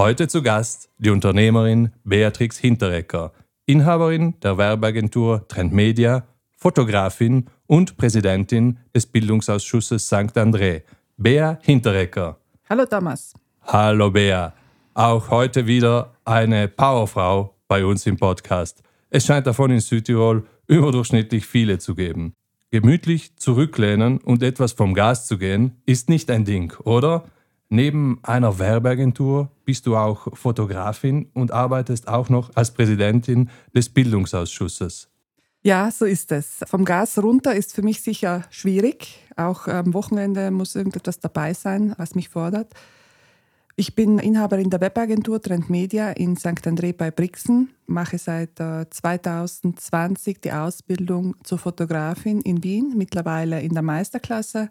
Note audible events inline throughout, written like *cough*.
Heute zu Gast die Unternehmerin Beatrix Hinterecker, Inhaberin der Werbeagentur Trend Media, Fotografin und Präsidentin des Bildungsausschusses St. André. Bea Hinterecker. Hallo Thomas. Hallo Bea. Auch heute wieder eine Powerfrau bei uns im Podcast. Es scheint davon in Südtirol überdurchschnittlich viele zu geben. Gemütlich zurücklehnen und etwas vom Gas zu gehen, ist nicht ein Ding, oder? Neben einer Werbeagentur bist du auch Fotografin und arbeitest auch noch als Präsidentin des Bildungsausschusses. Ja, so ist es. Vom Gas runter ist für mich sicher schwierig. Auch am Wochenende muss irgendetwas dabei sein, was mich fordert. Ich bin Inhaberin der Webagentur Trend Media in St. André bei Brixen, mache seit 2020 äh, die Ausbildung zur Fotografin in Wien, mittlerweile in der Meisterklasse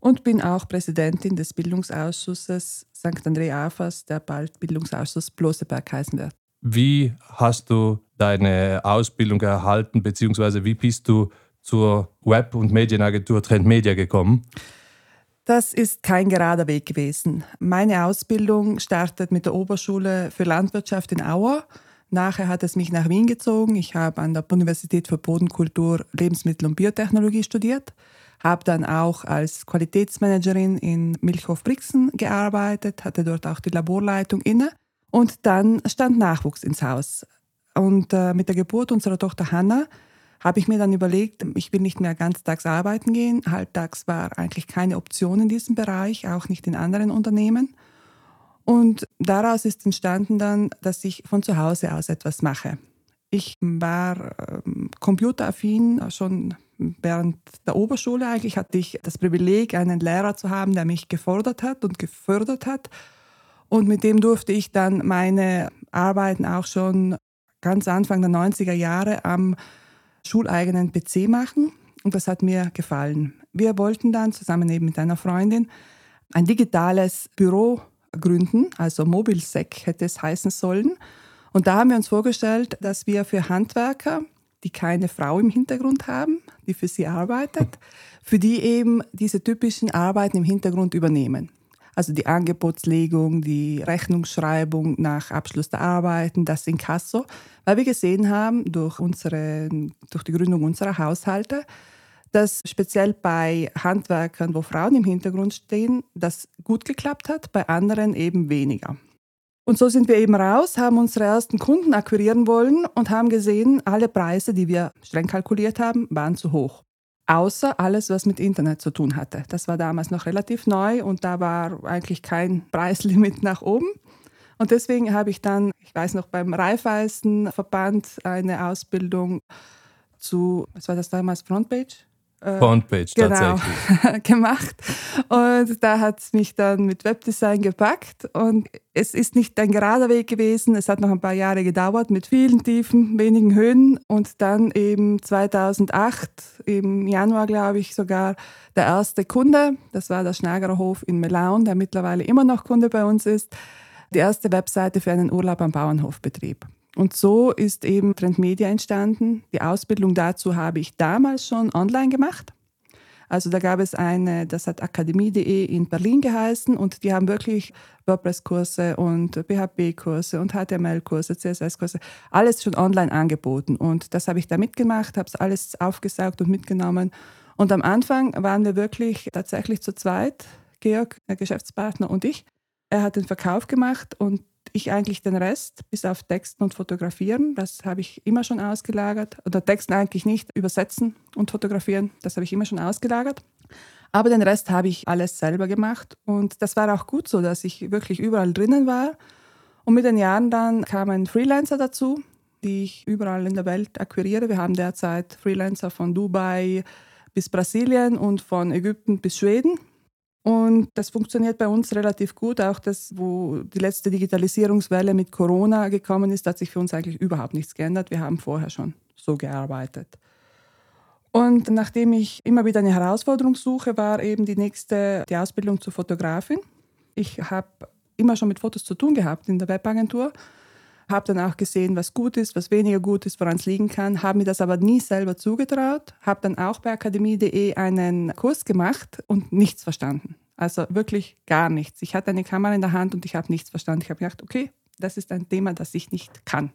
und bin auch Präsidentin des Bildungsausschusses St. André Afas, der bald Bildungsausschuss Bloseberg heißen wird. Wie hast du deine Ausbildung erhalten, beziehungsweise wie bist du zur Web- und Medienagentur Trend Media gekommen? Das ist kein gerader Weg gewesen. Meine Ausbildung startet mit der Oberschule für Landwirtschaft in Auer. Nachher hat es mich nach Wien gezogen. Ich habe an der Universität für Bodenkultur, Lebensmittel und Biotechnologie studiert, habe dann auch als Qualitätsmanagerin in Milchhof Brixen gearbeitet, hatte dort auch die Laborleitung inne und dann stand Nachwuchs ins Haus. Und äh, mit der Geburt unserer Tochter Hannah habe ich mir dann überlegt, ich will nicht mehr ganztags arbeiten gehen. Halbtags war eigentlich keine Option in diesem Bereich, auch nicht in anderen Unternehmen. Und daraus ist entstanden dann, dass ich von zu Hause aus etwas mache. Ich war ähm, computeraffin schon während der Oberschule eigentlich hatte ich das Privileg, einen Lehrer zu haben, der mich gefordert hat und gefördert hat. Und mit dem durfte ich dann meine Arbeiten auch schon ganz Anfang der 90er Jahre am schuleigenen PC machen und das hat mir gefallen. Wir wollten dann zusammen eben mit einer Freundin ein digitales Büro gründen, also Mobilsec hätte es heißen sollen. Und da haben wir uns vorgestellt, dass wir für Handwerker, die keine Frau im Hintergrund haben, die für sie arbeitet, *laughs* für die eben diese typischen Arbeiten im Hintergrund übernehmen also die Angebotslegung, die Rechnungsschreibung nach Abschluss der Arbeiten, das Inkasso, weil wir gesehen haben durch, unsere, durch die Gründung unserer Haushalte, dass speziell bei Handwerkern, wo Frauen im Hintergrund stehen, das gut geklappt hat, bei anderen eben weniger. Und so sind wir eben raus, haben unsere ersten Kunden akquirieren wollen und haben gesehen, alle Preise, die wir streng kalkuliert haben, waren zu hoch außer alles, was mit Internet zu tun hatte. Das war damals noch relativ neu und da war eigentlich kein *laughs* Preislimit nach oben. Und deswegen habe ich dann, ich weiß noch, beim Raiffeisenverband eine Ausbildung zu, was war das damals, Frontpage? Äh, Frontpage genau, tatsächlich. *laughs* gemacht. Und da hat es mich dann mit Webdesign gepackt. Und es ist nicht ein gerader Weg gewesen. Es hat noch ein paar Jahre gedauert mit vielen Tiefen, wenigen Höhen. Und dann eben 2008, im Januar glaube ich sogar, der erste Kunde. Das war der Schnagerhof in Melaun, der mittlerweile immer noch Kunde bei uns ist. Die erste Webseite für einen Urlaub am Bauernhofbetrieb. Und so ist eben Trend Media entstanden. Die Ausbildung dazu habe ich damals schon online gemacht. Also da gab es eine, das hat akademie.de in Berlin geheißen und die haben wirklich WordPress-Kurse und PHP-Kurse und HTML-Kurse, CSS-Kurse, alles schon online angeboten. Und das habe ich da mitgemacht, habe es alles aufgesaugt und mitgenommen. Und am Anfang waren wir wirklich tatsächlich zu zweit, Georg, der Geschäftspartner und ich. Er hat den Verkauf gemacht und ich eigentlich den Rest, bis auf Texten und Fotografieren, das habe ich immer schon ausgelagert. Oder Texten eigentlich nicht, übersetzen und fotografieren, das habe ich immer schon ausgelagert. Aber den Rest habe ich alles selber gemacht. Und das war auch gut so, dass ich wirklich überall drinnen war. Und mit den Jahren dann kamen Freelancer dazu, die ich überall in der Welt akquiriere. Wir haben derzeit Freelancer von Dubai bis Brasilien und von Ägypten bis Schweden. Und das funktioniert bei uns relativ gut. Auch das, wo die letzte Digitalisierungswelle mit Corona gekommen ist, hat sich für uns eigentlich überhaupt nichts geändert. Wir haben vorher schon so gearbeitet. Und nachdem ich immer wieder eine Herausforderung suche, war eben die nächste die Ausbildung zur Fotografin. Ich habe immer schon mit Fotos zu tun gehabt in der Webagentur habe dann auch gesehen, was gut ist, was weniger gut ist, woran es liegen kann, habe mir das aber nie selber zugetraut, habe dann auch bei akademie.de einen Kurs gemacht und nichts verstanden. Also wirklich gar nichts. Ich hatte eine Kamera in der Hand und ich habe nichts verstanden. Ich habe gedacht, okay, das ist ein Thema, das ich nicht kann.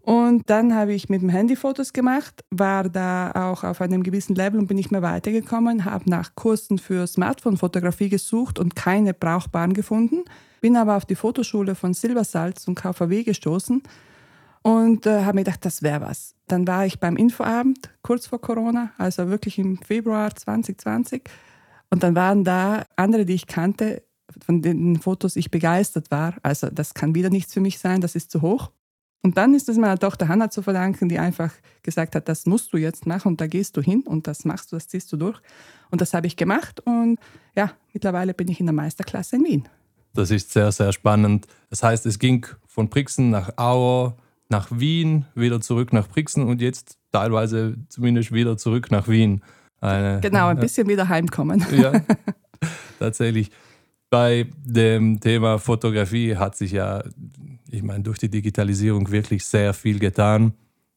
Und dann habe ich mit dem Handy Fotos gemacht, war da auch auf einem gewissen Level und bin nicht mehr weitergekommen, habe nach Kursen für Smartphone-Fotografie gesucht und keine brauchbaren gefunden, bin aber auf die Fotoschule von Silbersalz und KVW gestoßen und äh, habe mir gedacht, das wäre was. Dann war ich beim Infoabend kurz vor Corona, also wirklich im Februar 2020 und dann waren da andere, die ich kannte, von den Fotos ich begeistert war. Also das kann wieder nichts für mich sein, das ist zu hoch. Und dann ist es meiner Tochter Hanna zu verdanken, die einfach gesagt hat, das musst du jetzt machen und da gehst du hin und das machst du, das ziehst du durch. Und das habe ich gemacht und ja, mittlerweile bin ich in der Meisterklasse in Wien. Das ist sehr, sehr spannend. Das heißt, es ging von Brixen nach Auer, nach Wien, wieder zurück nach Brixen und jetzt teilweise zumindest wieder zurück nach Wien. Eine, genau, ein bisschen wieder heimkommen. *laughs* Ja, *laughs* tatsächlich. Bei dem Thema Fotografie hat sich ja ich meine, durch die Digitalisierung wirklich sehr viel getan.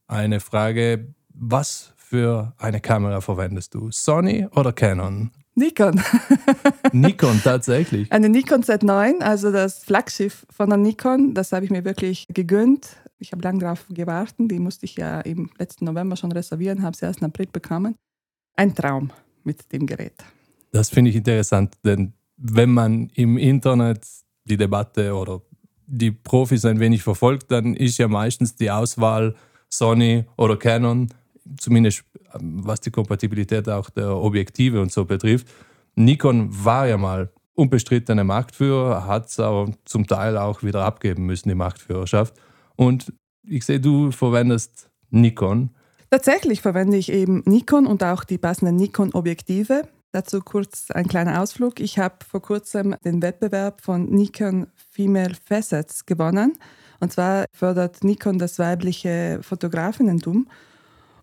Eine Frage, was für eine Kamera verwendest du? Sony oder Canon? Nikon. *laughs* Nikon, tatsächlich. Eine Nikon Z9, also das Flaggschiff von der Nikon, das habe ich mir wirklich gegönnt. Ich habe lange darauf gewartet. Die musste ich ja im letzten November schon reservieren, habe sie erst im April bekommen. Ein Traum mit dem Gerät. Das finde ich interessant, denn wenn man im Internet die Debatte oder die Profis ein wenig verfolgt, dann ist ja meistens die Auswahl Sony oder Canon, zumindest ähm, was die Kompatibilität auch der Objektive und so betrifft. Nikon war ja mal unbestrittener Marktführer, hat es aber zum Teil auch wieder abgeben müssen, die Marktführerschaft. Und ich sehe, du verwendest Nikon. Tatsächlich verwende ich eben Nikon und auch die passenden Nikon-Objektive. Dazu kurz ein kleiner Ausflug. Ich habe vor kurzem den Wettbewerb von Nikon Female Facets gewonnen. Und zwar fördert Nikon das weibliche Fotografinnentum.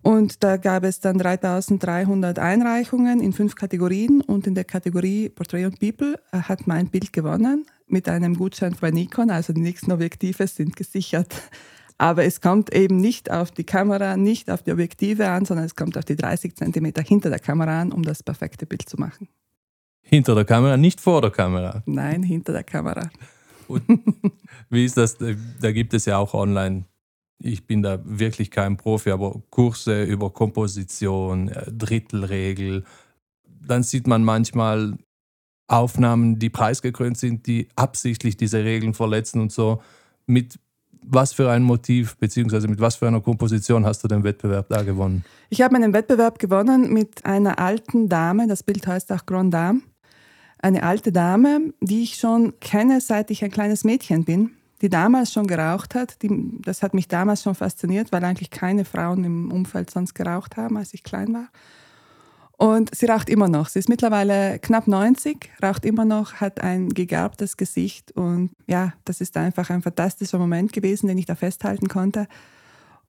Und da gab es dann 3300 Einreichungen in fünf Kategorien und in der Kategorie Portrait und People hat mein Bild gewonnen mit einem Gutschein bei Nikon. Also die nächsten Objektive sind gesichert. *laughs* Aber es kommt eben nicht auf die Kamera, nicht auf die Objektive an, sondern es kommt auf die 30 cm hinter der Kamera an, um das perfekte Bild zu machen. Hinter der Kamera, nicht vor der Kamera? Nein, hinter der Kamera. Und wie ist das? Da gibt es ja auch online, ich bin da wirklich kein Profi, aber Kurse über Komposition, äh, Drittelregel. Dann sieht man manchmal Aufnahmen, die preisgekrönt sind, die absichtlich diese Regeln verletzen und so. Mit was für ein Motiv beziehungsweise mit was für einer Komposition hast du den Wettbewerb da gewonnen? Ich habe meinen Wettbewerb gewonnen mit einer alten Dame, das Bild heißt auch Grand Dame. Eine alte Dame, die ich schon kenne, seit ich ein kleines Mädchen bin, die damals schon geraucht hat. Die, das hat mich damals schon fasziniert, weil eigentlich keine Frauen im Umfeld sonst geraucht haben, als ich klein war. Und sie raucht immer noch. Sie ist mittlerweile knapp 90, raucht immer noch, hat ein gegerbtes Gesicht. Und ja, das ist einfach ein fantastischer Moment gewesen, den ich da festhalten konnte.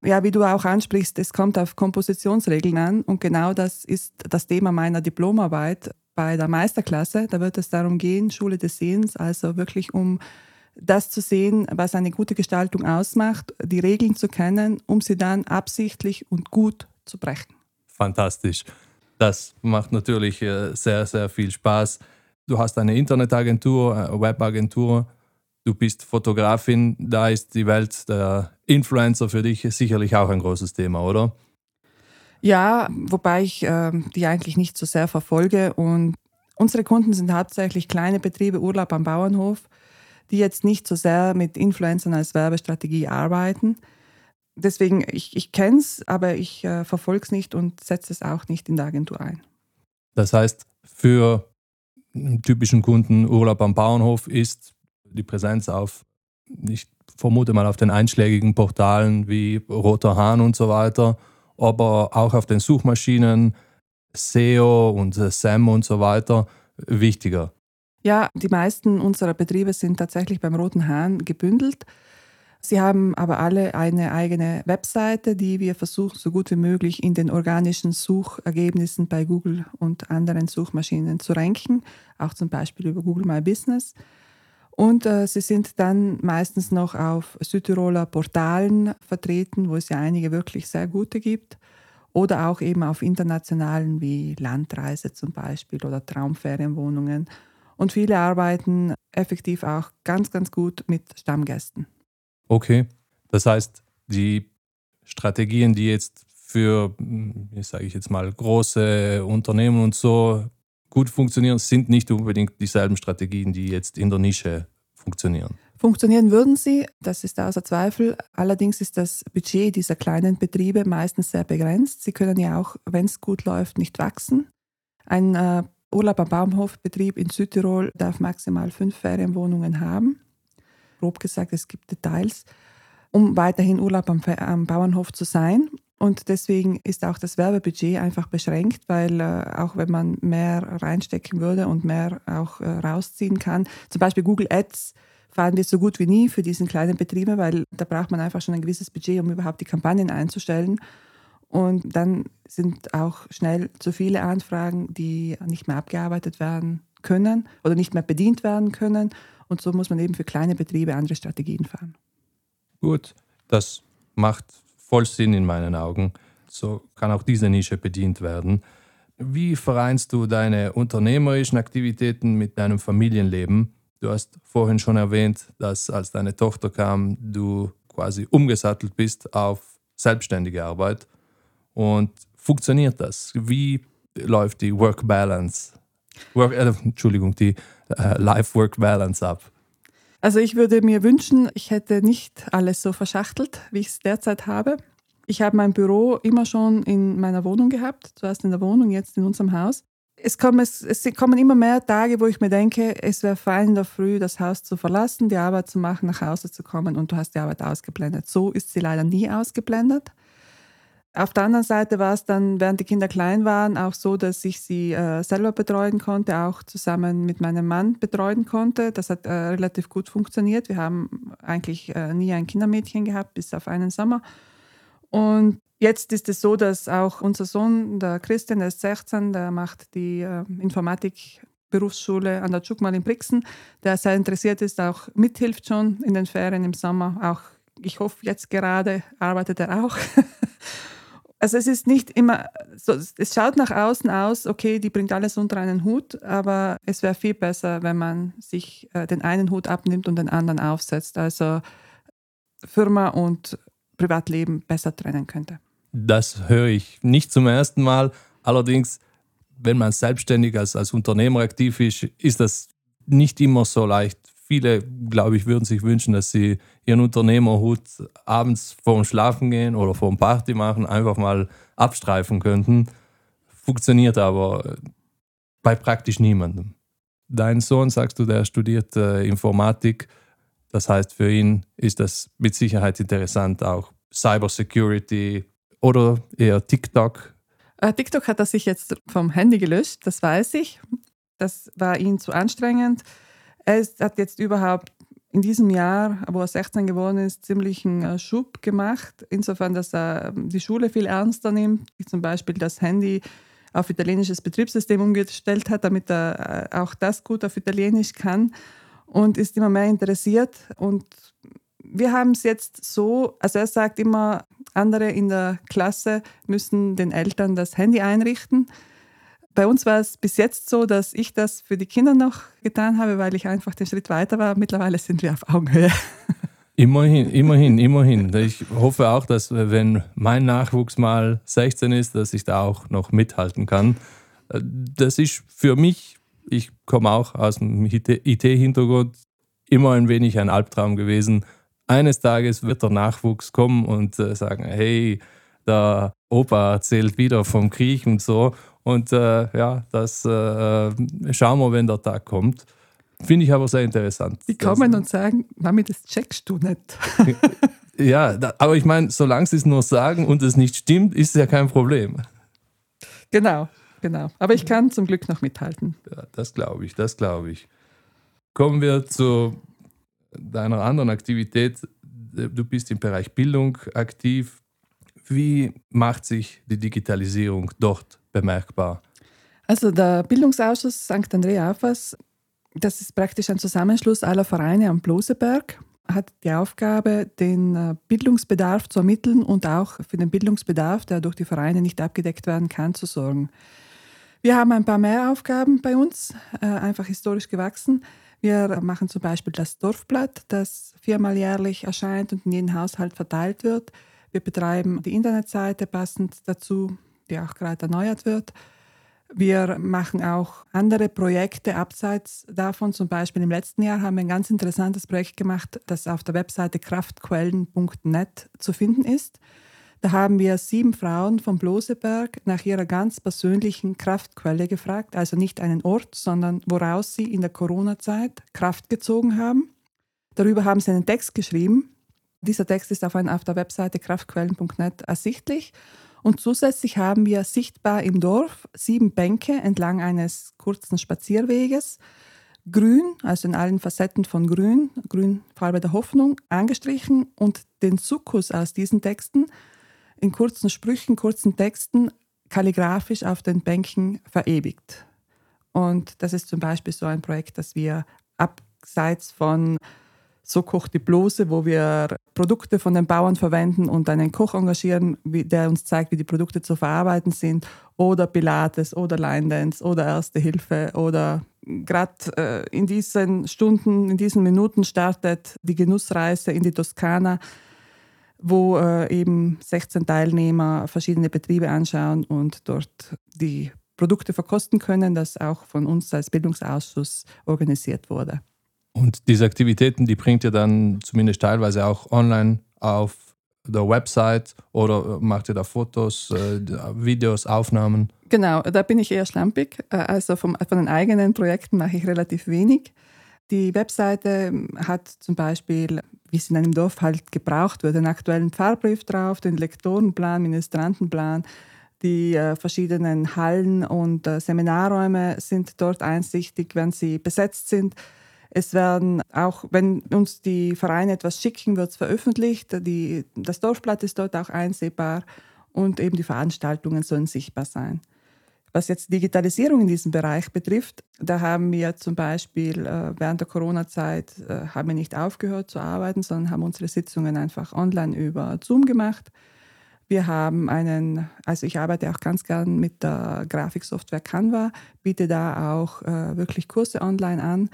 Ja, wie du auch ansprichst, es kommt auf Kompositionsregeln an. Und genau das ist das Thema meiner Diplomarbeit bei der Meisterklasse. Da wird es darum gehen, Schule des Sehens, also wirklich um das zu sehen, was eine gute Gestaltung ausmacht, die Regeln zu kennen, um sie dann absichtlich und gut zu brechen. Fantastisch. Das macht natürlich äh, sehr, sehr viel Spaß. Du hast eine Internetagentur, eine Webagentur, du bist Fotografin, da ist die Welt der Influencer für dich sicherlich auch ein großes Thema, oder? Ja, wobei ich äh, die eigentlich nicht so sehr verfolge. Und unsere Kunden sind hauptsächlich kleine Betriebe, Urlaub am Bauernhof, die jetzt nicht so sehr mit Influencern als Werbestrategie arbeiten deswegen, ich, ich kenne es, aber ich äh, verfolge es nicht und setze es auch nicht in der Agentur ein. Das heißt, für einen typischen Kunden Urlaub am Bauernhof ist die Präsenz auf, ich vermute mal auf den einschlägigen Portalen wie Roter Hahn und so weiter, aber auch auf den Suchmaschinen SEO und SEM und so weiter wichtiger. Ja, die meisten unserer Betriebe sind tatsächlich beim Roten Hahn gebündelt. Sie haben aber alle eine eigene Webseite, die wir versuchen, so gut wie möglich in den organischen Suchergebnissen bei Google und anderen Suchmaschinen zu ranken, auch zum Beispiel über Google My Business. Und äh, sie sind dann meistens noch auf Südtiroler Portalen vertreten, wo es ja einige wirklich sehr gute gibt. Oder auch eben auf internationalen wie Landreise zum Beispiel oder Traumferienwohnungen Und viele arbeiten effektiv auch ganz, ganz gut mit Stammgästen. Okay, das heißt, die Strategien, die jetzt für, sage ich jetzt mal, große Unternehmen und so gut funktionieren, sind nicht unbedingt dieselben Strategien, die jetzt in der Nische funktionieren. Funktionieren würden sie, das ist außer Zweifel. Allerdings ist das Budget dieser kleinen Betriebe meistens sehr begrenzt. Sie können ja auch, wenn es gut läuft, nicht wachsen. Ein äh, Urlaub am Baumhofbetrieb in Südtirol darf maximal fünf Ferienwohnungen haben. Grob gesagt, es gibt Details, um weiterhin Urlaub am, am Bauernhof zu sein. Und deswegen ist auch das Werbebudget einfach beschränkt, weil äh, auch wenn man mehr reinstecken würde und mehr auch äh, rausziehen kann, zum Beispiel Google Ads fahren wir so gut wie nie für diesen kleinen Betriebe, weil da braucht man einfach schon ein gewisses Budget, um überhaupt die Kampagnen einzustellen. Und dann sind auch schnell zu viele Anfragen, die nicht mehr abgearbeitet werden können oder nicht mehr bedient werden können. Und so muss man eben für kleine Betriebe andere Strategien fahren. Gut, das macht voll Sinn in meinen Augen. So kann auch diese Nische bedient werden. Wie vereinst du deine unternehmerischen Aktivitäten mit deinem Familienleben? Du hast vorhin schon erwähnt, dass als deine Tochter kam, du quasi umgesattelt bist auf selbstständige Arbeit. Und funktioniert das? Wie läuft die Work Balance? Work, äh, Entschuldigung, die äh, Life-Work Balance ab? Also ich würde mir wünschen, ich hätte nicht alles so verschachtelt, wie ich es derzeit habe. Ich habe mein Büro immer schon in meiner Wohnung gehabt, zuerst in der Wohnung, jetzt in unserem Haus. Es kommen, es, es kommen immer mehr Tage, wo ich mir denke, es wäre fein in der Früh, das Haus zu verlassen, die Arbeit zu machen, nach Hause zu kommen und du hast die Arbeit ausgeblendet. So ist sie leider nie ausgeblendet. Auf der anderen Seite war es dann, während die Kinder klein waren, auch so, dass ich sie äh, selber betreuen konnte, auch zusammen mit meinem Mann betreuen konnte. Das hat äh, relativ gut funktioniert. Wir haben eigentlich äh, nie ein Kindermädchen gehabt, bis auf einen Sommer. Und jetzt ist es so, dass auch unser Sohn, der Christian, der ist 16, der macht die äh, Informatik. Berufsschule an der Tschukmal in Brixen, der sehr interessiert ist, auch mithilft schon in den Ferien im Sommer. Auch ich hoffe, jetzt gerade arbeitet er auch. *laughs* Also es ist nicht immer, so, es schaut nach außen aus, okay, die bringt alles unter einen Hut, aber es wäre viel besser, wenn man sich äh, den einen Hut abnimmt und den anderen aufsetzt. Also Firma und Privatleben besser trennen könnte. Das höre ich nicht zum ersten Mal. Allerdings, wenn man selbstständig als, als Unternehmer aktiv ist, ist das nicht immer so leicht viele, glaube ich, würden sich wünschen, dass sie ihren Unternehmerhut abends vorm Schlafen gehen oder vorm Party machen einfach mal abstreifen könnten. Funktioniert aber bei praktisch niemandem. Dein Sohn, sagst du, der studiert äh, Informatik. Das heißt, für ihn ist das mit Sicherheit interessant, auch Cybersecurity oder eher TikTok. Äh, TikTok hat er sich jetzt vom Handy gelöscht, das weiß ich. Das war ihm zu anstrengend. Er ist, hat jetzt überhaupt in diesem Jahr, wo er 16 geworden ist, ziemlich einen äh, Schub gemacht. Insofern, dass er ähm, die Schule viel ernster nimmt, zum Beispiel das Handy auf italienisches Betriebssystem umgestellt hat, damit er äh, auch das gut auf Italienisch kann und ist immer mehr interessiert. Und wir haben es jetzt so, also er sagt immer, andere in der Klasse müssen den Eltern das Handy einrichten. Bei uns war es bis jetzt so, dass ich das für die Kinder noch getan habe, weil ich einfach den Schritt weiter war. Mittlerweile sind wir auf Augenhöhe. *laughs* Immerhin, immerhin, immerhin. Ich hoffe auch, dass wenn mein Nachwuchs mal 16 ist, dass ich da auch noch mithalten kann. Das ist für mich, ich komme auch aus dem IT-Hintergrund, immer ein wenig ein Albtraum gewesen. Eines Tages wird der Nachwuchs kommen und äh, sagen, hey, der Opa erzählt wieder vom Krieg und so. Und äh, ja, das äh, schauen wir, wenn der Tag kommt. Finde ich aber sehr interessant. Die kommen und sagen, Mami, das checkst du nicht. *laughs* ja, da, aber ich meine, solange sie es nur sagen und es nicht stimmt, ist es ja kein Problem. Genau, genau. Aber ich kann zum Glück noch mithalten. Ja, das glaube ich, das glaube ich. Kommen wir zu deiner anderen Aktivität. Du bist im Bereich Bildung aktiv. Wie macht sich die Digitalisierung dort bemerkbar? Also der Bildungsausschuss St. Andrea Afas, das ist praktisch ein Zusammenschluss aller Vereine am Bloseberg, hat die Aufgabe, den äh, Bildungsbedarf zu ermitteln und auch für den Bildungsbedarf, der durch die Vereine nicht abgedeckt werden kann, zu sorgen. Wir haben ein paar mehr Aufgaben bei uns, äh, einfach historisch gewachsen. Wir machen zum Beispiel das Dorfblatt, das viermal jährlich erscheint und in jeden Haushalt verteilt wird. Wir betreiben die Internetseite passend dazu, die auch gerade erneuert wird. Wir machen auch andere Projekte abseits davon. Zum Beispiel im letzten Jahr haben wir ein ganz interessantes Projekt gemacht, das auf der Webseite kraftquellen.net zu finden ist. Da haben wir sieben Frauen vom Bloseberg nach ihrer ganz persönlichen Kraftquelle gefragt, also nicht einen Ort, sondern woraus sie in der Corona-Zeit Kraft gezogen haben. Darüber haben sie einen Text geschrieben. Dieser Text ist auf, der Webseite kraftquellen.net ersichtlich. Und zusätzlich haben wir sichtbar im Dorf sieben Bänke entlang eines kurzen Spazierweges, grün, also in allen Facetten von grün, grün Farbe der Hoffnung, angestrichen und den Sukkus aus diesen Texten in kurzen Sprüchen, kurzen Texten kalligrafisch auf den Bänken verewigt. Und das ist zum Beispiel so ein Projekt, das wir abseits von so kocht die Blose, wo wir Produkte von den Bauern verwenden und einen Koch engagieren, der uns zeigt, wie die Produkte zu verarbeiten sind. Oder Pilates oder Line Dance oder Erste Hilfe. Oder gerade äh, in diesen Stunden, in diesen Minuten startet die Genussreise in die Toskana, wo äh, eben 16 Teilnehmer verschiedene Betriebe anschauen und dort die Produkte verkosten können, das auch von uns als Bildungsausschuss organisiert wurde. Und diese Aktivitäten, die bringt ihr dann zumindest teilweise auch online auf der Website oder macht ihr da Fotos, äh, Videos, Aufnahmen? Genau, da bin ich eher schlampig. Äh, also vom, von den eigenen Projekten mache ich relativ wenig. Die Webseite hat zum Beispiel, wie es in einem Dorf halt gebraucht wird, einen aktuellen Fahrbrief drauf, den Lektorenplan, Ministrantenplan. Die äh, verschiedenen Hallen und äh, Seminarräume sind dort einsichtig, wenn sie besetzt sind. Es werden auch, wenn uns die Vereine etwas schicken, wird es veröffentlicht. Die, das Dorfblatt ist dort auch einsehbar und eben die Veranstaltungen sollen sichtbar sein. Was jetzt Digitalisierung in diesem Bereich betrifft, da haben wir zum Beispiel äh, während der Corona-Zeit äh, haben wir nicht aufgehört zu arbeiten, sondern haben unsere Sitzungen einfach online über Zoom gemacht. Wir haben einen, also ich arbeite auch ganz gern mit der Grafiksoftware Canva, biete da auch äh, wirklich Kurse online an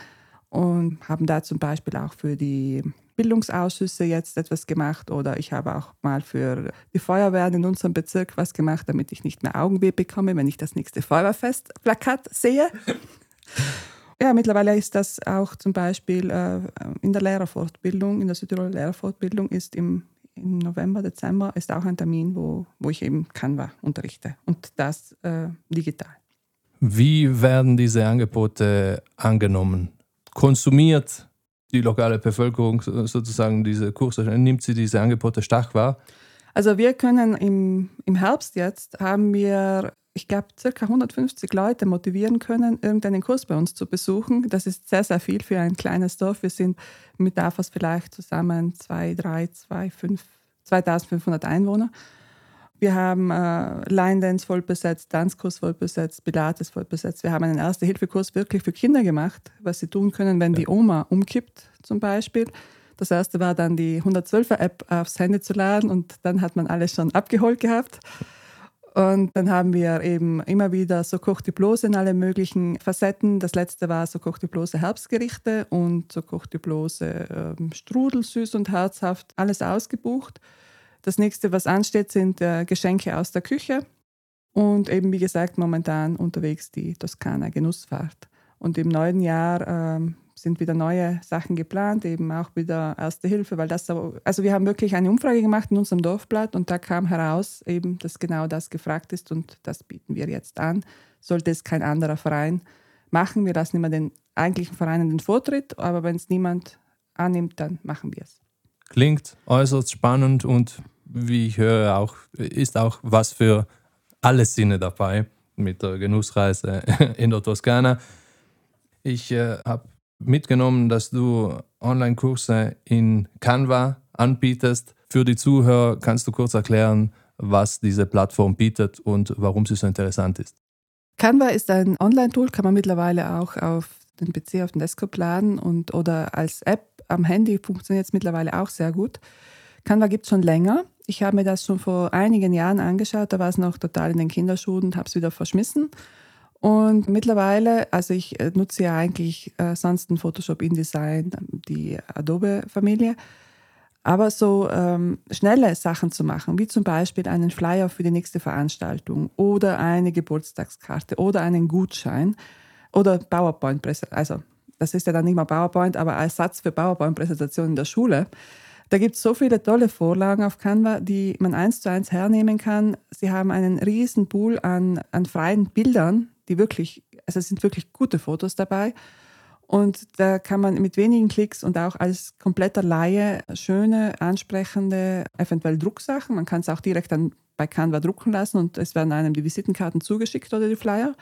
und haben da zum Beispiel auch für die Bildungsausschüsse jetzt etwas gemacht oder ich habe auch mal für die Feuerwehren in unserem Bezirk was gemacht, damit ich nicht mehr Augenweh bekomme, wenn ich das nächste Feuerwehrfestplakat sehe. Ja, mittlerweile ist das auch zum Beispiel äh, in der Lehrerfortbildung, in der Südtiroler Lehrerfortbildung ist im, im November, Dezember ist auch ein Termin, wo, wo ich eben Canva unterrichte und das äh, digital. Wie werden diese Angebote angenommen? Konsumiert die lokale Bevölkerung sozusagen diese Kurse, nimmt sie diese Angebote stark wahr? Also wir können im, im Herbst jetzt, haben wir, ich glaube, circa 150 Leute motivieren können, irgendeinen Kurs bei uns zu besuchen. Das ist sehr, sehr viel für ein kleines Dorf. Wir sind mit DAFAS vielleicht zusammen 2, 3, 2, 5, 2500 Einwohner. Wir haben äh, Line Dance voll besetzt, Tanzkurs voll besetzt, Pilates voll besetzt. Wir haben einen Erste-Hilfe-Kurs wirklich für Kinder gemacht, was sie tun können, wenn ja. die Oma umkippt, zum Beispiel. Das erste war dann die 112er-App aufs Handy zu laden und dann hat man alles schon abgeholt gehabt. Und dann haben wir eben immer wieder so kocht die Blose in alle möglichen Facetten. Das letzte war so kocht die Blose Herbstgerichte und so kocht die Blose ähm, Strudel, süß und herzhaft, alles ausgebucht. Das nächste, was ansteht, sind äh, Geschenke aus der Küche und eben, wie gesagt, momentan unterwegs die Toskana Genussfahrt. Und im neuen Jahr ähm, sind wieder neue Sachen geplant, eben auch wieder Erste Hilfe, weil das, also wir haben wirklich eine Umfrage gemacht in unserem Dorfblatt und da kam heraus eben, dass genau das gefragt ist und das bieten wir jetzt an. Sollte es kein anderer Verein machen, wir lassen immer den eigentlichen Vereinen den Vortritt, aber wenn es niemand annimmt, dann machen wir es. Klingt äußerst spannend und wie ich höre, auch, ist auch was für alle Sinne dabei mit der Genussreise *laughs* in der Toskana. Ich äh, habe mitgenommen, dass du Online-Kurse in Canva anbietest. Für die Zuhörer kannst du kurz erklären, was diese Plattform bietet und warum sie so interessant ist. Canva ist ein Online-Tool, kann man mittlerweile auch auf den PC, auf den Desktop laden und oder als App am Handy funktioniert es mittlerweile auch sehr gut. Canva gibt es schon länger. Ich habe mir das schon vor einigen Jahren angeschaut, da war es noch total in den Kinderschuhen und habe es wieder verschmissen. Und mittlerweile, also ich äh, nutze ja eigentlich äh, sonst ein Photoshop, InDesign, die Adobe-Familie. Aber so ähm, schnelle Sachen zu machen, wie zum Beispiel einen Flyer für die nächste Veranstaltung oder eine Geburtstagskarte oder einen Gutschein oder PowerPoint-Präsentation, also das ist ja dann nicht mal PowerPoint, aber als Satz für PowerPoint-Präsentationen in der Schule. Da gibt es so viele tolle Vorlagen auf Canva, die man eins zu eins hernehmen kann. Sie haben einen riesen Pool an, an freien Bildern, die wirklich, also es sind wirklich gute Fotos dabei. Und da kann man mit wenigen Klicks und auch als kompletter Laie schöne, ansprechende, eventuell Drucksachen, man kann es auch direkt dann bei Canva drucken lassen und es werden einem die Visitenkarten zugeschickt oder die Flyer.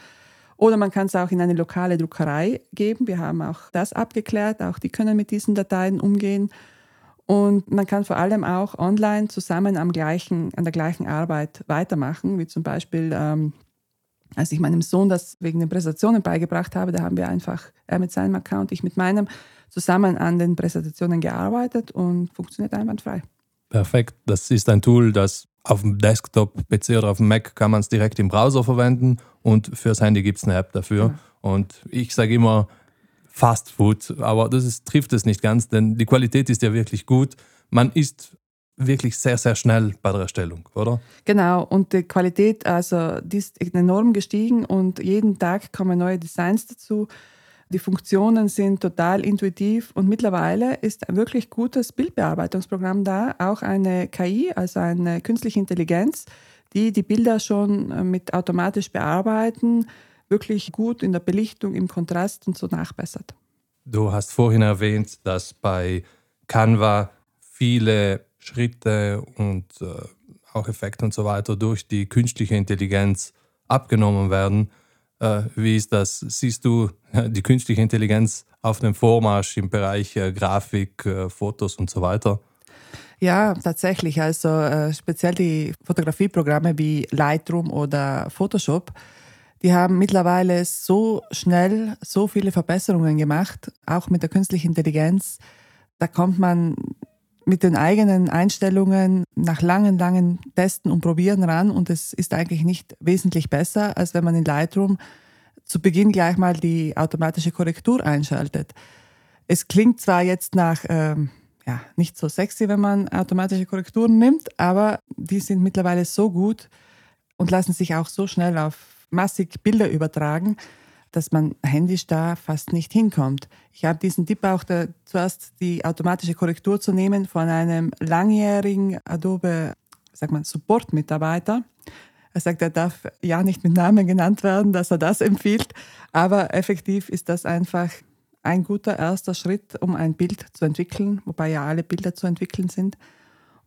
Oder man kann es auch in eine lokale Druckerei geben. Wir haben auch das abgeklärt. Auch die können mit diesen Dateien umgehen. Und man kann vor allem auch online zusammen am gleichen, an der gleichen Arbeit weitermachen, wie zum Beispiel ähm, als ich meinem Sohn das wegen den Präsentationen beigebracht habe, da haben wir einfach, er mit seinem Account, ich mit meinem, zusammen an den Präsentationen gearbeitet und funktioniert einwandfrei. Perfekt. Das ist ein Tool, das auf dem Desktop-PC oder auf dem Mac kann man es direkt im Browser verwenden und fürs Handy gibt es eine App dafür. Ja. Und ich sage immer Fast Food, aber das ist, trifft es nicht ganz, denn die Qualität ist ja wirklich gut. Man isst wirklich sehr, sehr schnell bei der Erstellung, oder? Genau, und die Qualität, also die ist enorm gestiegen und jeden Tag kommen neue Designs dazu. Die Funktionen sind total intuitiv und mittlerweile ist ein wirklich gutes Bildbearbeitungsprogramm da, auch eine KI, also eine künstliche Intelligenz, die die Bilder schon äh, mit automatisch bearbeiten, wirklich gut in der Belichtung, im Kontrast und so nachbessert. Du hast vorhin erwähnt, dass bei Canva viele Schritte und äh, auch Effekte und so weiter durch die künstliche Intelligenz abgenommen werden. Äh, wie ist das? Siehst du die künstliche Intelligenz auf dem Vormarsch im Bereich äh, Grafik, äh, Fotos und so weiter? Ja, tatsächlich. Also äh, speziell die Fotografieprogramme wie Lightroom oder Photoshop, die haben mittlerweile so schnell so viele Verbesserungen gemacht, auch mit der künstlichen Intelligenz. Da kommt man mit den eigenen Einstellungen nach langen, langen Testen und Probieren ran und es ist eigentlich nicht wesentlich besser, als wenn man in Lightroom zu Beginn gleich mal die automatische Korrektur einschaltet. Es klingt zwar jetzt nach, ähm, ja, nicht so sexy, wenn man automatische Korrekturen nimmt, aber die sind mittlerweile so gut und lassen sich auch so schnell auf massig Bilder übertragen, dass man händisch da fast nicht hinkommt. Ich habe diesen Tipp auch da, zuerst die automatische Korrektur zu nehmen von einem langjährigen Adobe, sag mal, Support-Mitarbeiter. Er sagt, er darf ja nicht mit Namen genannt werden, dass er das empfiehlt, aber effektiv ist das einfach ein guter erster Schritt, um ein Bild zu entwickeln, wobei ja alle Bilder zu entwickeln sind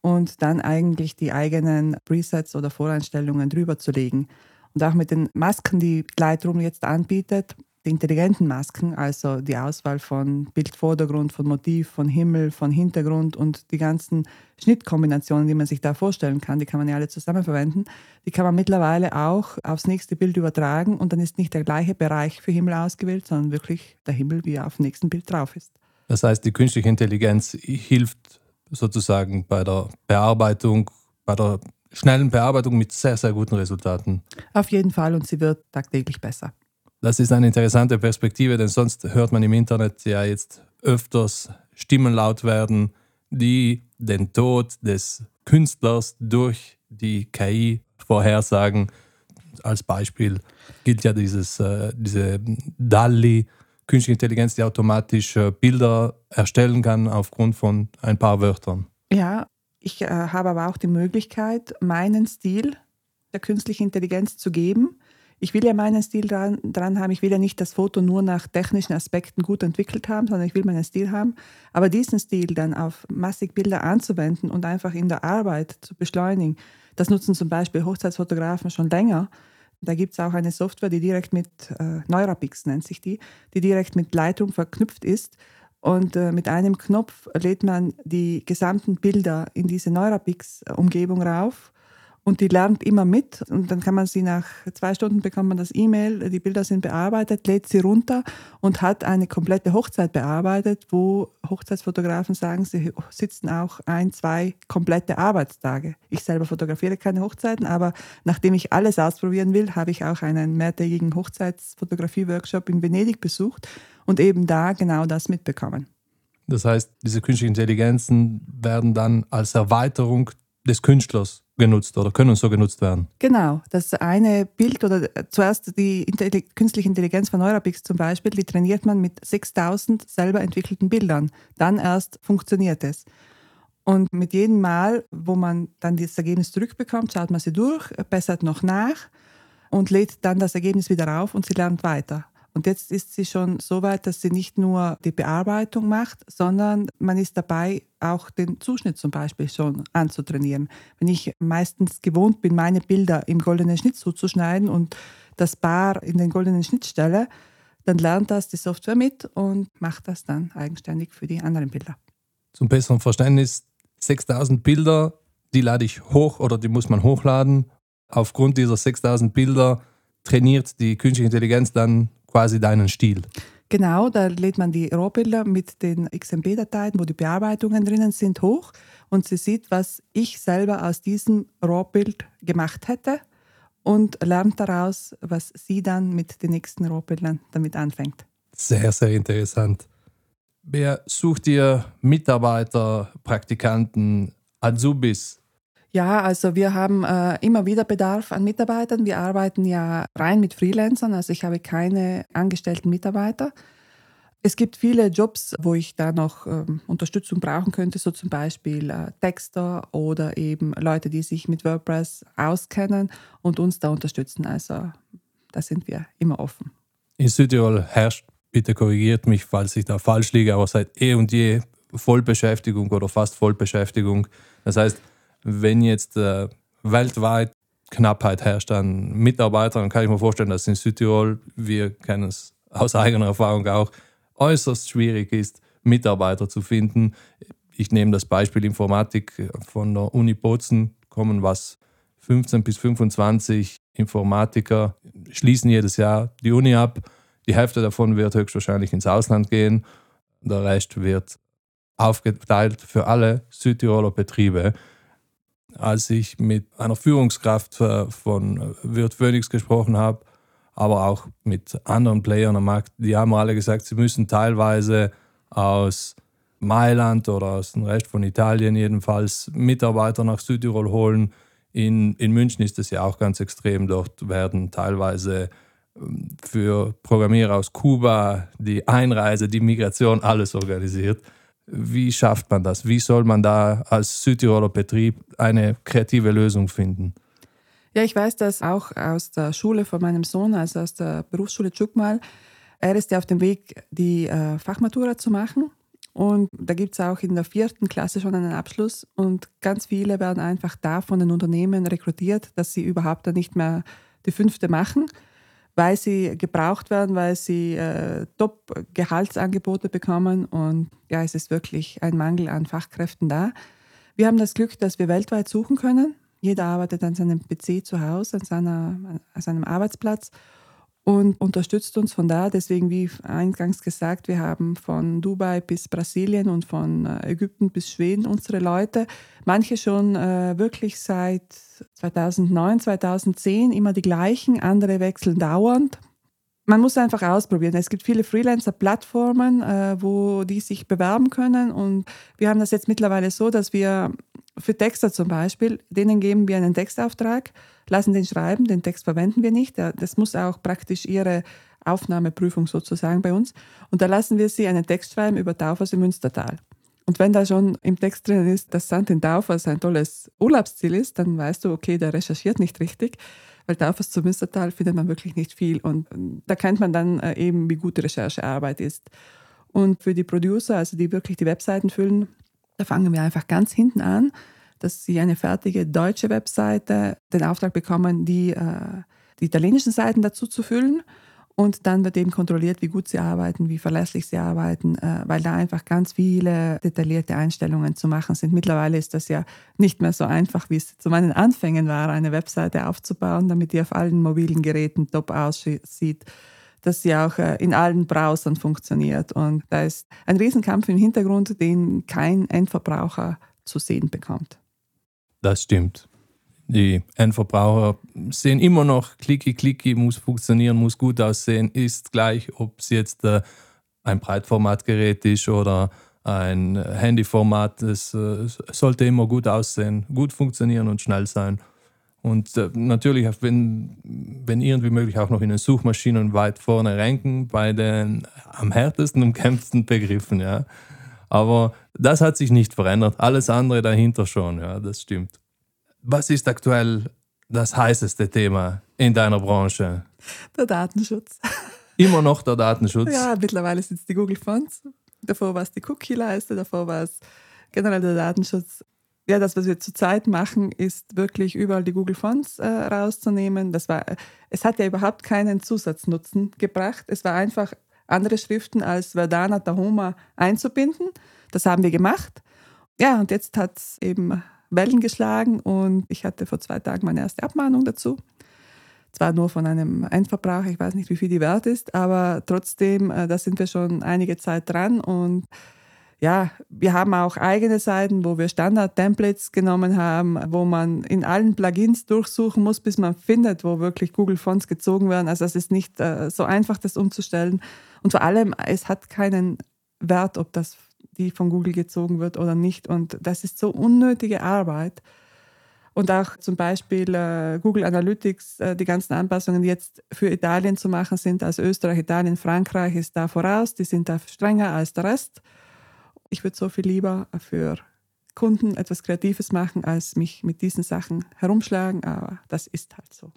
und dann eigentlich die eigenen Presets oder Voreinstellungen drüber zu legen. Und auch mit den Masken, die Lightroom jetzt anbietet, die intelligenten Masken, also die Auswahl von Bildvordergrund, von Motiv, von Himmel, von Hintergrund und die ganzen Schnittkombinationen, die man sich da vorstellen kann, die kann man ja alle zusammen verwenden. Die kann man mittlerweile auch aufs nächste Bild übertragen und dann ist nicht der gleiche Bereich für Himmel ausgewählt, sondern wirklich der Himmel, wie er auf dem nächsten Bild drauf ist. Das heißt, die künstliche Intelligenz hilft sozusagen bei der Bearbeitung, bei der schnellen Bearbeitung mit sehr, sehr guten Resultaten. Auf jeden Fall und sie wird tagtäglich besser. Das ist eine interessante Perspektive, denn sonst hört man im Internet ja jetzt öfters Stimmen laut werden, die den Tod des Künstlers durch die KI vorhersagen. Als Beispiel gilt ja dieses, äh, diese DALI, künstliche Intelligenz, die automatisch äh, Bilder erstellen kann aufgrund von ein paar Wörtern. Ja, ich äh, habe aber auch die Möglichkeit, meinen Stil der künstlichen Intelligenz zu geben. Ich will ja meinen Stil dran, dran, haben. Ich will ja nicht das Foto nur nach technischen Aspekten gut entwickelt haben, sondern ich will meinen Stil haben. Aber diesen Stil dann auf massig Bilder anzuwenden und einfach in der Arbeit zu beschleunigen, das nutzen zum Beispiel Hochzeitsfotografen schon länger. Da gibt es auch eine Software, die direkt mit äh, Neurapix nennt sich die, die direkt mit Lightroom verknüpft ist und äh, mit einem Knopf lädt man die gesamten Bilder in diese Neurapix-Umgebung rauf und die lernt immer mit und dann kann man sie nach zwei Stunden bekommt man das E-Mail, die Bilder sind bearbeitet, lädt sie runter und hat eine komplette Hochzeit bearbeitet, wo Hochzeitsfotografen sagen, sie sitzen auch ein, zwei komplette Arbeitstage. Ich selber fotografiere keine Hochzeiten, aber nachdem ich alles ausprobieren will, habe ich auch einen mehrtägigen Hochzeitsfotografie-Workshop in Venedig besucht und eben da genau das mitbekommen. Das heißt, diese künstlichen Intelligenzen werden dann als Erweiterung des Künstlers genutzt oder können so genutzt werden. Genau, das eine Bild oder zuerst die künstliche Intelligenz von Neurapix zum Beispiel, die trainiert man mit 6000 selber entwickelten Bildern. Dann erst funktioniert es. Und mit jedem Mal, wo man dann das Ergebnis zurückbekommt, schaut man sie durch, bessert noch nach und lädt dann das Ergebnis wieder auf und sie lernt weiter. Und jetzt ist sie schon so weit, dass sie nicht nur die Bearbeitung macht, sondern man ist dabei, auch den Zuschnitt zum Beispiel schon anzutrainieren. Wenn ich meistens gewohnt bin, meine Bilder im goldenen Schnitt zuzuschneiden und das Paar in den goldenen Schnitt stelle, dann lernt das die Software mit und macht das dann eigenständig für die anderen Bilder. Zum besseren Verständnis, 6000 Bilder, die lade ich hoch oder die muss man hochladen. Aufgrund dieser 6000 Bilder trainiert die künstliche Intelligenz dann quasi deinen Stil. Genau, da lädt man die Rohbilder mit den XMP-Dateien, wo die Bearbeitungen drinnen sind, hoch und sie sieht, was ich selber aus diesem Rohbild gemacht hätte und lernt daraus, was sie dann mit den nächsten Rohbildern damit anfängt. Sehr, sehr interessant. Wer sucht ihr Mitarbeiter, Praktikanten, Azubis ja, also wir haben äh, immer wieder Bedarf an Mitarbeitern. Wir arbeiten ja rein mit Freelancern, also ich habe keine angestellten Mitarbeiter. Es gibt viele Jobs, wo ich da noch ähm, Unterstützung brauchen könnte, so zum Beispiel äh, Texter oder eben Leute, die sich mit WordPress auskennen und uns da unterstützen. Also da sind wir immer offen. In Südtirol herrscht, bitte korrigiert mich, falls ich da falsch liege, aber seit eh und je Vollbeschäftigung oder fast Vollbeschäftigung. Das heißt, wenn jetzt äh, weltweit Knappheit herrscht an Mitarbeitern, kann ich mir vorstellen, dass in Südtirol, wir kennen es aus eigener Erfahrung auch, äußerst schwierig ist, Mitarbeiter zu finden. Ich nehme das Beispiel Informatik von der Uni Bozen, kommen was 15 bis 25 Informatiker, schließen jedes Jahr die Uni ab. Die Hälfte davon wird höchstwahrscheinlich ins Ausland gehen. Der Rest wird aufgeteilt für alle Südtiroler Betriebe als ich mit einer Führungskraft äh, von Wirt Phoenix gesprochen habe, aber auch mit anderen Playern am Markt, die haben alle gesagt, sie müssen teilweise aus Mailand oder aus dem Rest von Italien jedenfalls Mitarbeiter nach Südtirol holen. In, in München ist es ja auch ganz extrem. Dort werden teilweise ähm, für Programmierer aus Kuba die Einreise, die Migration, alles organisiert. Wie schafft man das? Wie soll man da als Südtiroler Betrieb eine kreative Lösung finden? Ja, ich weiß das auch aus der Schule von meinem Sohn, also aus der Berufsschule Tschukmal. Er ist ja auf dem Weg, die äh, Fachmatura zu machen. Und da gibt es auch in der vierten Klasse schon einen Abschluss. Und ganz viele werden einfach da von den Unternehmen rekrutiert, dass sie überhaupt dann nicht mehr die fünfte machen weil sie gebraucht werden, weil sie äh, Top-Gehaltsangebote bekommen. Und ja, es ist wirklich ein Mangel an Fachkräften da. Wir haben das Glück, dass wir weltweit suchen können. Jeder arbeitet an seinem PC zu Hause, an, seiner, an seinem Arbeitsplatz und unterstützt uns von da. Deswegen, wie eingangs gesagt, wir haben von Dubai bis Brasilien und von äh, Ägypten bis Schweden unsere Leute. Manche schon äh, wirklich seit 2009, 2010 immer die gleichen, andere wechseln dauernd. Man muss einfach ausprobieren. Es gibt viele Freelancer-Plattformen, äh, wo die sich bewerben können. Und wir haben das jetzt mittlerweile so, dass wir für Texter zum Beispiel, denen geben wir einen Textauftrag, lassen den schreiben, den Text verwenden wir nicht. Das muss auch praktisch ihre Aufnahmeprüfung sozusagen bei uns. Und da lassen wir sie einen Text schreiben über Taufers im Münstertal. Und wenn da schon im Text drin ist, dass St. Taufers ein tolles Urlaubsziel ist, dann weißt du, okay, der recherchiert nicht richtig, weil Taufers zum Münstertal findet man wirklich nicht viel. Und da kennt man dann äh, eben, wie gute Recherchearbeit ist. Und für die Producer, also die wirklich die Webseiten füllen, da fangen wir einfach ganz hinten an, dass sie eine fertige deutsche Webseite den Auftrag bekommen, die, äh, die italienischen Seiten dazu zu füllen. Und dann wird eben kontrolliert, wie gut sie arbeiten, wie verlässlich sie arbeiten, äh, weil da einfach ganz viele detaillierte Einstellungen zu machen sind. Mittlerweile ist das ja nicht mehr so einfach, wie es zu meinen Anfängen war, eine Webseite aufzubauen, damit die auf allen mobilen Geräten top aussieht, dass sie auch äh, in allen Browsern funktioniert. Und da ist ein Riesenkampf im Hintergrund, den kein Endverbraucher zu sehen bekommt. Das stimmt. Die Endverbraucher sehen immer noch, klicky, klicky, muss funktionieren, muss gut aussehen, ist gleich, ob es jetzt äh, ein Breitformatgerät ist oder ein Handyformat. Es äh, sollte immer gut aussehen, gut funktionieren und schnell sein. Und äh, natürlich, wenn, wenn irgendwie möglich, auch noch in den Suchmaschinen weit vorne ranken bei den am härtesten umkämpften Begriffen. Ja. Aber das hat sich nicht verändert. Alles andere dahinter schon, ja, das stimmt. Was ist aktuell das heißeste Thema in deiner Branche? Der Datenschutz. *laughs* Immer noch der Datenschutz? Ja, mittlerweile sind es die Google Fonts. Davor war es die Cookie-Leiste, davor war es generell der Datenschutz. Ja, das, was wir zurzeit machen, ist wirklich überall die Google Fonts äh, rauszunehmen. Das war, es hat ja überhaupt keinen Zusatznutzen gebracht. Es war einfach andere Schriften als Verdana Tahoma einzubinden. Das haben wir gemacht. Ja, und jetzt hat es eben Wellen geschlagen und ich hatte vor zwei Tagen meine erste Abmahnung dazu. Zwar nur von einem Endverbraucher, ich weiß nicht, wie viel die wert ist, aber trotzdem, äh, da sind wir schon einige Zeit dran und ja, wir haben auch eigene Seiten, wo wir Standard-Templates genommen haben, wo man in allen Plugins durchsuchen muss, bis man findet, wo wirklich Google-Fonts gezogen werden. Also es ist nicht äh, so einfach, das umzustellen. Und vor allem, es hat keinen Wert, ob das die von Google gezogen wird oder nicht. Und das ist so unnötige Arbeit. Und auch zum Beispiel äh, Google Analytics, äh, die ganzen Anpassungen, die jetzt für Italien zu machen sind, also Österreich, Italien, Frankreich ist da voraus, die sind da strenger als der Rest. Ich würde so viel lieber für Kunden etwas Kreatives machen, als mich mit diesen Sachen herumschlagen, aber das ist halt so.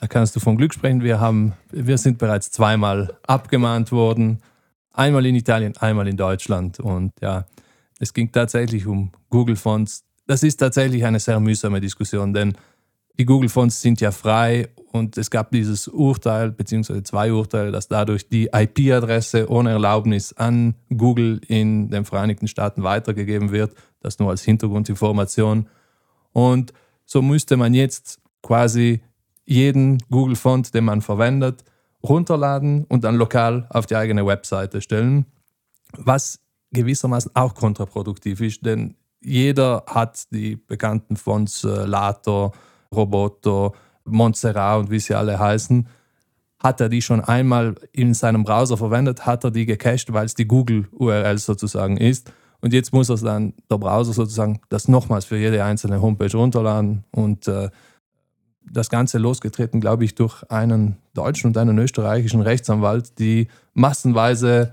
Da kannst du von Glück sprechen. Wir, haben, wir sind bereits zweimal abgemahnt worden Einmal in Italien, einmal in Deutschland. Und ja, es ging tatsächlich um Google Fonts. Das ist tatsächlich eine sehr mühsame Diskussion, denn die Google Fonts sind ja frei und es gab dieses Urteil, beziehungsweise zwei Urteile, dass dadurch die IP-Adresse ohne Erlaubnis an Google in den Vereinigten Staaten weitergegeben wird. Das nur als Hintergrundinformation. Und so müsste man jetzt quasi jeden Google-Font, den man verwendet, runterladen und dann lokal auf die eigene Webseite stellen, was gewissermaßen auch kontraproduktiv ist, denn jeder hat die bekannten Fonts äh, Lato, Roboto, Montserrat und wie sie alle heißen. Hat er die schon einmal in seinem Browser verwendet, hat er die gecached, weil es die Google-URL sozusagen ist. Und jetzt muss er dann, der Browser sozusagen, das nochmals für jede einzelne Homepage runterladen und äh, das Ganze losgetreten, glaube ich, durch einen deutschen und einen österreichischen Rechtsanwalt, die massenweise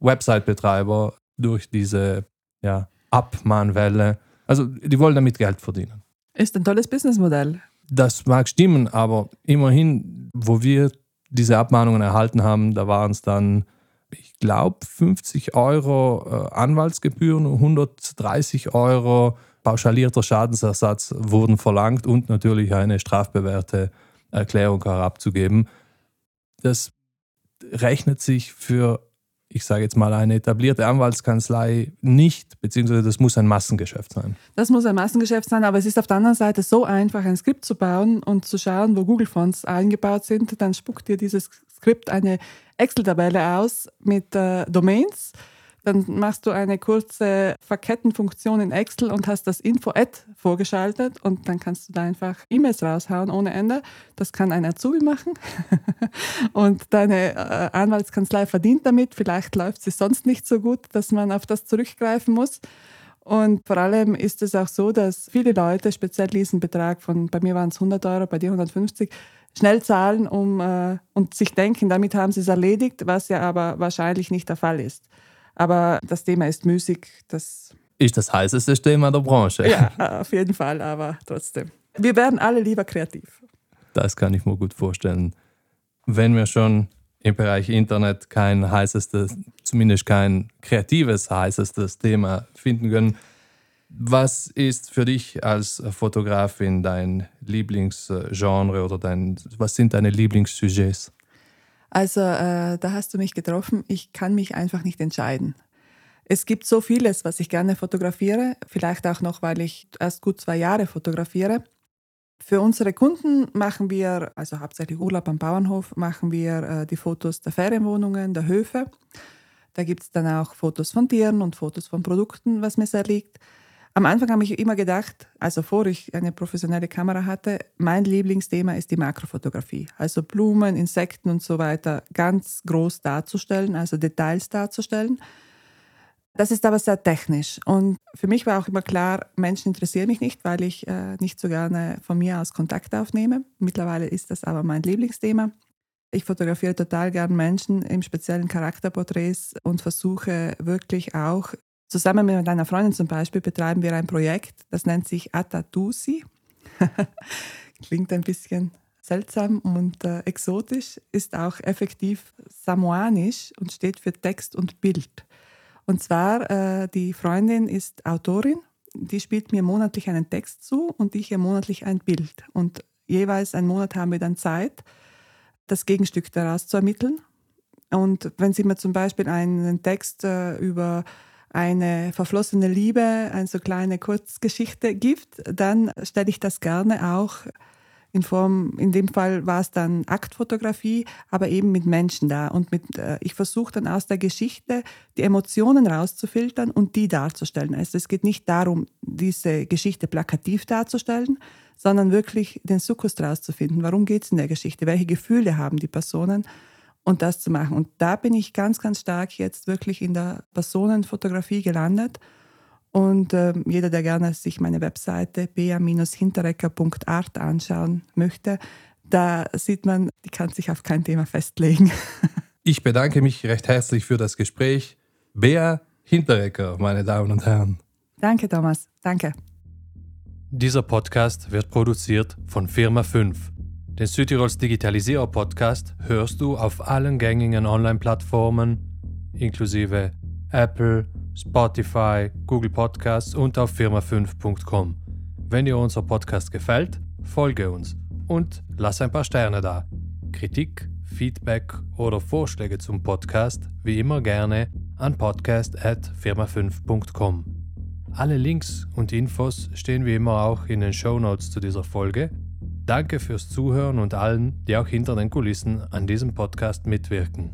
Website-Betreiber durch diese ja, Abmahnwelle, also die wollen damit Geld verdienen. Ist ein tolles Businessmodell. Das mag stimmen, aber immerhin, wo wir diese Abmahnungen erhalten haben, da waren es dann, ich glaube, 50 Euro äh, Anwaltsgebühren, 130 Euro pauschalierter Schadensersatz wurden verlangt und natürlich eine strafbewährte Erklärung herabzugeben. Das rechnet sich für, ich sage jetzt mal, eine etablierte Anwaltskanzlei nicht, beziehungsweise das muss ein Massengeschäft sein. Das muss ein Massengeschäft sein, aber es ist auf der anderen Seite so einfach, ein Skript zu bauen und zu schauen, wo Google-Fonts eingebaut sind. Dann spuckt dir dieses Skript eine Excel-Tabelle aus mit äh, Domains dann machst du eine kurze Verkettenfunktion in Excel und hast das Info-Ad vorgeschaltet und dann kannst du da einfach E-Mails raushauen ohne Ende. Das kann ein Azubi machen *laughs* und deine äh, Anwaltskanzlei verdient damit. Vielleicht läuft sie sonst nicht so gut, dass man auf das zurückgreifen muss. Und vor allem ist es auch so, dass viele Leute, speziell diesen Betrag von, bei mir waren es 100 Euro, bei dir 150, schnell zahlen um, äh, und sich denken, damit haben sie es erledigt, was ja aber wahrscheinlich nicht der Fall ist. Aber das Thema ist Musik. Das ist das heißeste Thema der Branche. Ja, auf jeden Fall, aber trotzdem. Wir werden alle lieber kreativ. Das kann ich mir gut vorstellen. Wenn wir schon im Bereich Internet kein heißestes, zumindest kein kreatives heißestes Thema finden können, was ist für dich als Fotografin dein Lieblingsgenre oder dein, was sind deine Lieblingssujets? Also äh, da hast du mich getroffen. Ich kann mich einfach nicht entscheiden. Es gibt so vieles, was ich gerne fotografiere, vielleicht auch noch, weil ich erst gut zwei Jahre fotografiere. Für unsere Kunden machen wir, also hauptsächlich Urlaub am Bauernhof, machen wir äh, die Fotos der Ferienwohnungen, der Höfe. Da gibt es dann auch Fotos von Tieren und Fotos von Produkten, was mir sehr liegt. Am Anfang habe ich immer gedacht, also vor ich eine professionelle Kamera hatte, mein Lieblingsthema ist die Makrofotografie. Also Blumen, Insekten und so weiter ganz groß darzustellen, also Details darzustellen. Das ist aber sehr technisch. Und für mich war auch immer klar, Menschen interessieren mich nicht, weil ich äh, nicht so gerne von mir aus Kontakt aufnehme. Mittlerweile ist das aber mein Lieblingsthema. Ich fotografiere total gern Menschen, im speziellen Charakterporträts und versuche wirklich auch, zusammen mit einer Freundin zum Beispiel, betreiben wir ein Projekt, das nennt sich Atatusi. *laughs* Klingt ein bisschen seltsam und äh, exotisch, ist auch effektiv samoanisch und steht für Text und Bild. Und zwar, äh, die Freundin ist Autorin, die spielt mir monatlich einen Text zu und ich ihr monatlich ein Bild. Und jeweils einen Monat haben wir dann Zeit, das Gegenstück daraus zu ermitteln. Und wenn sie mir zum Beispiel einen Text äh, über eine verflossene Liebe, eine so kleine Kurzgeschichte gibt, dann stelle ich das gerne auch in Form, in dem Fall war es dann Aktfotografie, aber eben mit Menschen da. Und mit, äh, ich versuche dann aus der Geschichte die Emotionen rauszufiltern und die darzustellen. Also es geht nicht darum, diese Geschichte plakativ darzustellen, sondern wirklich den Sukkus daraus zu finden. Warum geht es in der Geschichte? Welche Gefühle haben die Personen? Und das zu machen. Und da bin ich ganz, ganz stark jetzt wirklich in der Personenfotografie gelandet und äh, jeder, der gerne sich meine Webseite bea-hinterecker.art anschauen möchte, da sieht man, die kann sich auf kein Thema festlegen. *laughs* ich bedanke mich recht herzlich für das Gespräch. Bea Hinterecker, meine Damen und Herren. Danke, Thomas. Danke. Dieser Podcast wird produziert von Firma 5. Den Südtirols Digitalisierer Podcast hörst du auf allen gängigen Online-Plattformen inklusive Apple, Spotify, Google Podcasts und auf firma5.com. Wenn dir unser Podcast gefällt, folge uns und lass ein paar Sterne da. Kritik, Feedback oder Vorschläge zum Podcast wie immer gerne an podcast@firma5.com. Alle Links und Infos stehen wie immer auch in den Show Notes zu dieser Folge. Danke fürs Zuhören und allen, die auch hinter den Kulissen an diesem Podcast mitwirken.